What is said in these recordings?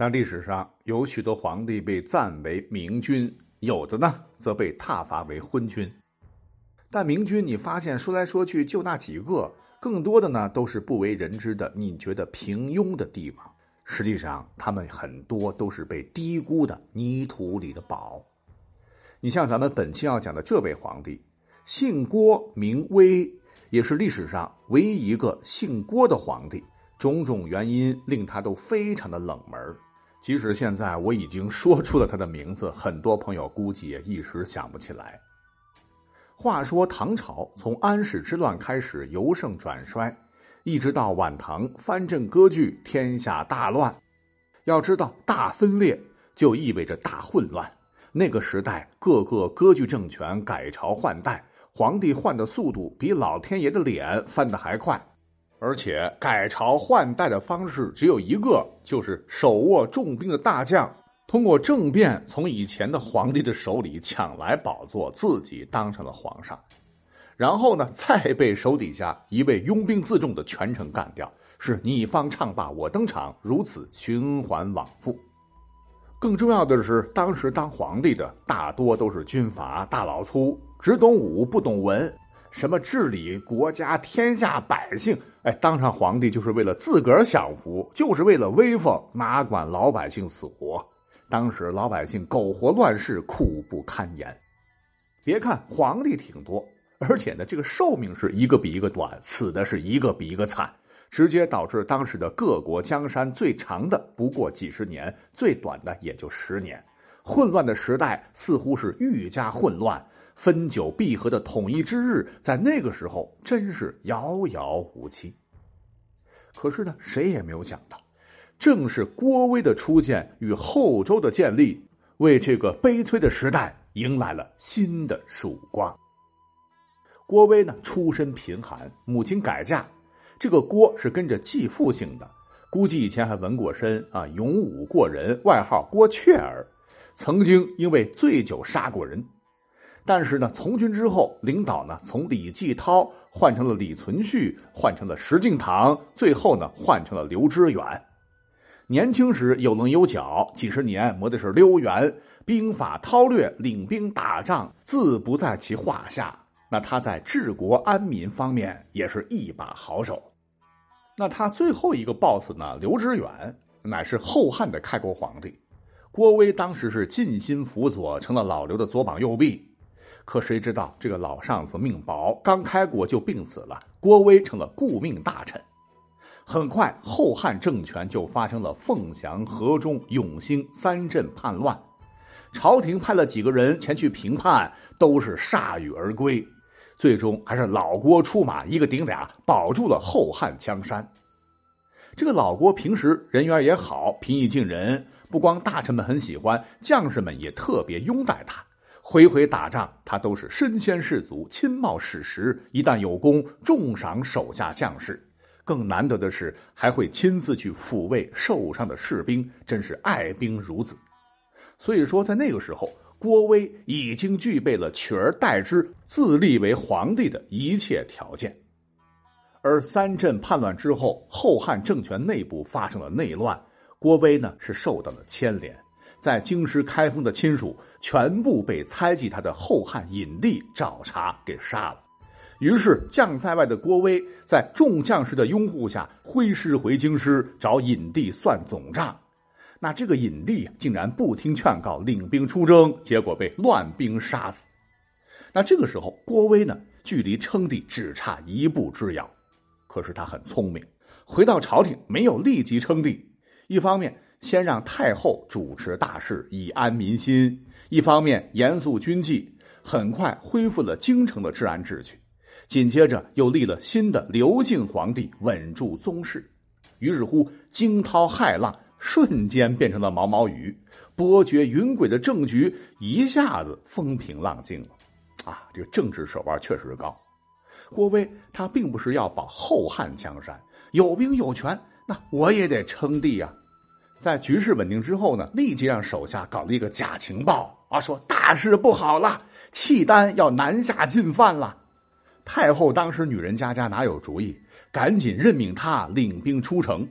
在历史上，有许多皇帝被赞为明君，有的呢则被挞伐为昏君。但明君，你发现说来说去就那几个，更多的呢都是不为人知的，你觉得平庸的地方。实际上，他们很多都是被低估的泥土里的宝。你像咱们本期要讲的这位皇帝，姓郭名威，也是历史上唯一一个姓郭的皇帝。种种原因令他都非常的冷门。即使现在我已经说出了他的名字，很多朋友估计也一时想不起来。话说唐朝从安史之乱开始由盛转衰，一直到晚唐藩镇割据，天下大乱。要知道，大分裂就意味着大混乱。那个时代，各个割据政权改朝换代，皇帝换的速度比老天爷的脸翻得还快。而且改朝换代的方式只有一个，就是手握重兵的大将通过政变从以前的皇帝的手里抢来宝座，自己当上了皇上，然后呢，再被手底下一位拥兵自重的权臣干掉，是你方唱罢我登场，如此循环往复。更重要的是，当时当皇帝的大多都是军阀大老粗，只懂武不懂文。什么治理国家、天下百姓？哎，当上皇帝就是为了自个儿享福，就是为了威风，哪管老百姓死活？当时老百姓苟活乱世，苦不堪言。别看皇帝挺多，而且呢，这个寿命是一个比一个短，死的是一个比一个惨，直接导致当时的各国江山最长的不过几十年，最短的也就十年。混乱的时代似乎是愈加混乱。分久必合的统一之日，在那个时候真是遥遥无期。可是呢，谁也没有想到，正是郭威的出现与后周的建立，为这个悲催的时代迎来了新的曙光。郭威呢，出身贫寒，母亲改嫁，这个郭是跟着继父姓的，估计以前还纹过身啊，勇武过人，外号郭雀儿，曾经因为醉酒杀过人。但是呢，从军之后，领导呢从李继涛换成了李存勖，换成了石敬瑭，最后呢换成了刘知远。年轻时有棱有角，几十年磨的是溜圆，兵法韬略，领兵打仗自不在其话下。那他在治国安民方面也是一把好手。那他最后一个 boss 呢，刘知远乃是后汉的开国皇帝，郭威当时是尽心辅佐，成了老刘的左膀右臂。可谁知道这个老上司命薄，刚开国就病死了。郭威成了顾命大臣。很快，后汉政权就发生了凤翔、河中、永兴三镇叛乱。朝廷派了几个人前去平叛，都是铩羽而归。最终还是老郭出马，一个顶俩，保住了后汉江山。这个老郭平时人缘也好，平易近人，不光大臣们很喜欢，将士们也特别拥戴他。回回打仗，他都是身先士卒，亲冒矢石。一旦有功，重赏手下将士。更难得的是，还会亲自去抚慰受伤的士兵，真是爱兵如子。所以说，在那个时候，郭威已经具备了取而代之、自立为皇帝的一切条件。而三镇叛乱之后，后汉政权内部发生了内乱，郭威呢是受到了牵连。在京师开封的亲属全部被猜忌他的后汉隐帝找茬给杀了，于是将在外的郭威在众将士的拥护下挥师回京师找隐帝算总账。那这个隐帝竟然不听劝告，领兵出征，结果被乱兵杀死。那这个时候，郭威呢，距离称帝只差一步之遥。可是他很聪明，回到朝廷没有立即称帝，一方面。先让太后主持大事，以安民心。一方面严肃军纪，很快恢复了京城的治安秩序。紧接着又立了新的刘敬皇帝，稳住宗室。于是乎，惊涛骇浪瞬间变成了毛毛雨，波谲云诡的政局一下子风平浪静了。啊，这个政治手腕确实高。郭威他并不是要保后汉江山，有兵有权，那我也得称帝呀。在局势稳定之后呢，立即让手下搞了一个假情报啊，说大事不好了，契丹要南下进犯了。太后当时女人家家哪有主意，赶紧任命他领兵出城。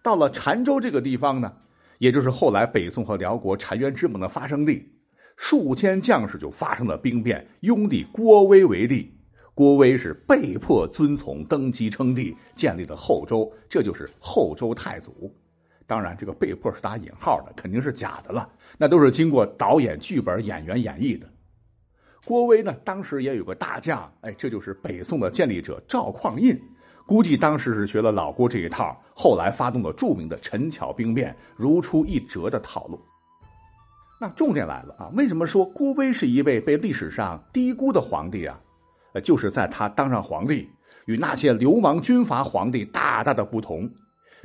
到了澶州这个地方呢，也就是后来北宋和辽国澶渊之盟的发生地，数千将士就发生了兵变，拥立郭威为帝。郭威是被迫遵从登基称帝，建立了后周，这就是后周太祖。当然，这个被迫是打引号的，肯定是假的了。那都是经过导演、剧本、演员演绎的。郭威呢，当时也有个大将，哎，这就是北宋的建立者赵匡胤。估计当时是学了老郭这一套，后来发动了著名的陈桥兵变，如出一辙的套路。那重点来了啊，为什么说郭威是一位被历史上低估的皇帝啊？呃，就是在他当上皇帝，与那些流氓军阀皇帝大大的不同。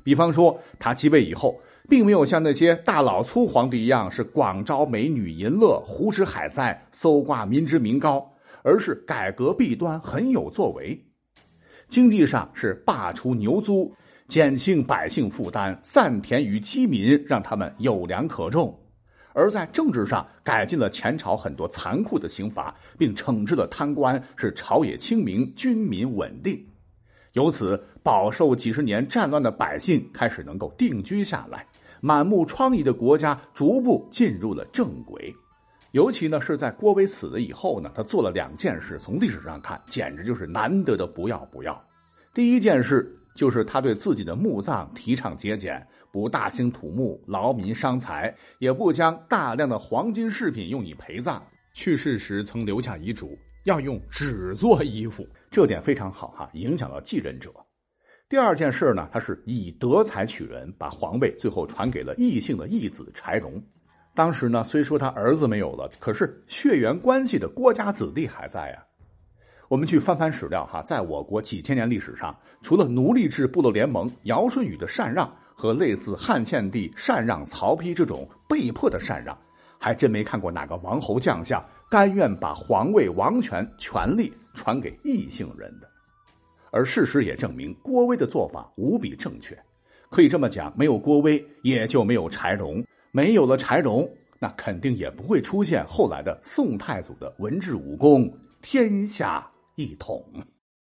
比方说，他继位以后，并没有像那些大老粗皇帝一样是广招美女淫乐、胡吃海塞、搜刮民脂民膏，而是改革弊端，很有作为。经济上是罢除牛租，减轻百姓负担，散田于饥民，让他们有粮可种；而在政治上，改进了前朝很多残酷的刑罚，并惩治了贪官，使朝野清明，军民稳定。由此，饱受几十年战乱的百姓开始能够定居下来，满目疮痍的国家逐步进入了正轨。尤其呢，是在郭威死了以后呢，他做了两件事，从历史上看，简直就是难得的不要不要。第一件事就是他对自己的墓葬提倡节俭，不大兴土木，劳民伤财，也不将大量的黄金饰品用以陪葬。去世时曾留下遗嘱。要用纸做衣服，这点非常好哈，影响了继任者。第二件事呢，他是以德才取人，把皇位最后传给了异姓的义子柴荣。当时呢，虽说他儿子没有了，可是血缘关系的郭家子弟还在呀。我们去翻翻史料哈，在我国几千年历史上，除了奴隶制部落联盟、尧舜禹的禅让和类似汉献帝禅让曹丕这种被迫的禅让。还真没看过哪个王侯将相甘愿把皇位王权权力传给异姓人的，而事实也证明郭威的做法无比正确。可以这么讲，没有郭威，也就没有柴荣；没有了柴荣，那肯定也不会出现后来的宋太祖的文治武功天下一统。